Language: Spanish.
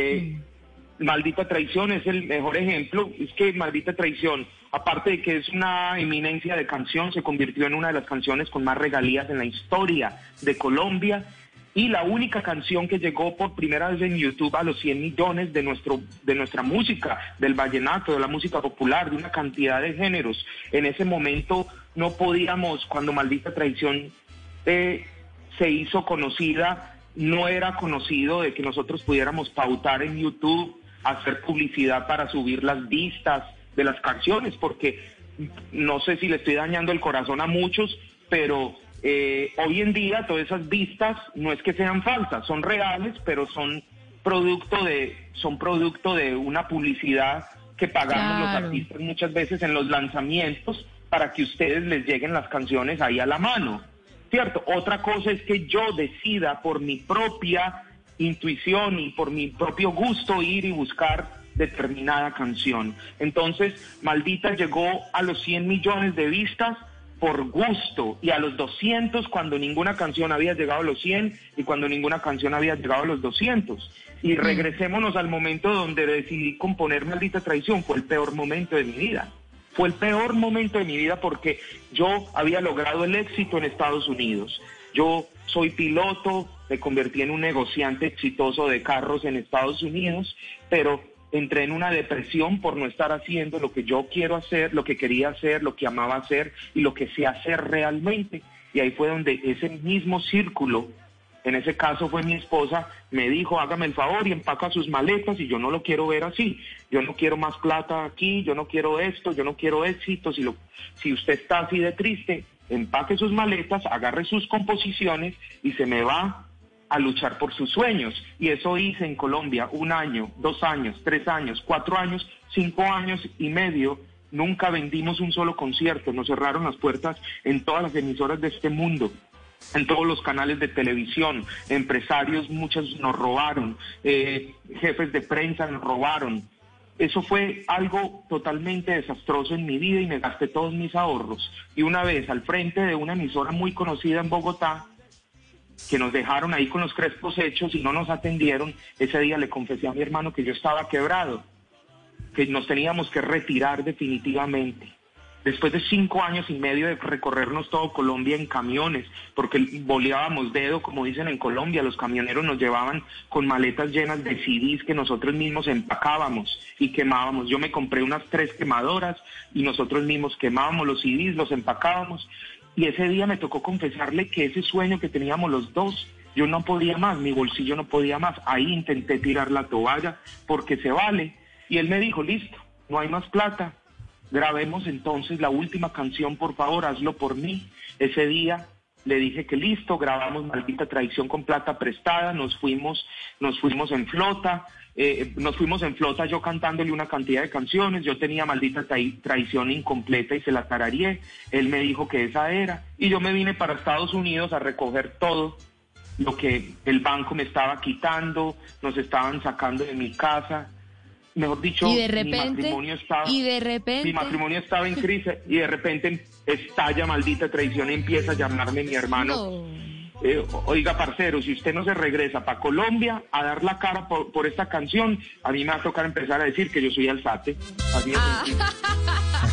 Eh, Maldita Traición es el mejor ejemplo. Es que Maldita Traición, aparte de que es una eminencia de canción, se convirtió en una de las canciones con más regalías en la historia de Colombia y la única canción que llegó por primera vez en YouTube a los 100 millones de, nuestro, de nuestra música, del vallenato, de la música popular, de una cantidad de géneros. En ese momento no podíamos, cuando Maldita Traición eh, se hizo conocida, no era conocido de que nosotros pudiéramos pautar en YouTube, hacer publicidad para subir las vistas de las canciones, porque no sé si le estoy dañando el corazón a muchos, pero eh, hoy en día todas esas vistas no es que sean falsas, son reales, pero son producto de, son producto de una publicidad que pagamos los artistas muchas veces en los lanzamientos para que ustedes les lleguen las canciones ahí a la mano. ¿Cierto? Otra cosa es que yo decida por mi propia intuición y por mi propio gusto ir y buscar determinada canción. Entonces, Maldita llegó a los 100 millones de vistas por gusto y a los 200 cuando ninguna canción había llegado a los 100 y cuando ninguna canción había llegado a los 200. Y regresémonos al momento donde decidí componer Maldita Traición, fue el peor momento de mi vida. Fue el peor momento de mi vida porque yo había logrado el éxito en Estados Unidos. Yo soy piloto, me convertí en un negociante exitoso de carros en Estados Unidos, pero entré en una depresión por no estar haciendo lo que yo quiero hacer, lo que quería hacer, lo que amaba hacer y lo que sé hacer realmente. Y ahí fue donde ese mismo círculo, en ese caso fue mi esposa, me dijo, hágame el favor y empaca sus maletas y yo no lo quiero ver así. Yo no quiero más plata aquí, yo no quiero esto, yo no quiero éxito. Si, lo, si usted está así de triste, empaque sus maletas, agarre sus composiciones y se me va a luchar por sus sueños. Y eso hice en Colombia un año, dos años, tres años, cuatro años, cinco años y medio. Nunca vendimos un solo concierto, nos cerraron las puertas en todas las emisoras de este mundo en todos los canales de televisión, empresarios, muchos nos robaron, eh, jefes de prensa nos robaron. Eso fue algo totalmente desastroso en mi vida y me gasté todos mis ahorros. Y una vez al frente de una emisora muy conocida en Bogotá, que nos dejaron ahí con los crespos hechos y no nos atendieron, ese día le confesé a mi hermano que yo estaba quebrado, que nos teníamos que retirar definitivamente. Después de cinco años y medio de recorrernos todo Colombia en camiones, porque boleábamos dedo, como dicen en Colombia, los camioneros nos llevaban con maletas llenas de CDs que nosotros mismos empacábamos y quemábamos. Yo me compré unas tres quemadoras y nosotros mismos quemábamos los CDs, los empacábamos y ese día me tocó confesarle que ese sueño que teníamos los dos, yo no podía más, mi bolsillo no podía más. Ahí intenté tirar la toalla porque se vale. Y él me dijo, listo, no hay más plata. Grabemos entonces la última canción, por favor, hazlo por mí. Ese día le dije que listo, grabamos Maldita Traición con plata prestada, nos fuimos, nos fuimos en flota, eh, nos fuimos en flota yo cantándole una cantidad de canciones, yo tenía maldita traición incompleta y se la tararía él me dijo que esa era, y yo me vine para Estados Unidos a recoger todo lo que el banco me estaba quitando, nos estaban sacando de mi casa, mejor dicho, ¿Y de mi matrimonio estaba, y de repente, mi matrimonio estaba en crisis y de repente estalla maldita traición y empieza a llamarme mi hermano. Eh, oiga, parcero, si usted no se regresa para Colombia a dar la cara por, por, esta canción, a mí me va a tocar empezar a decir que yo soy alzate. Así Ah.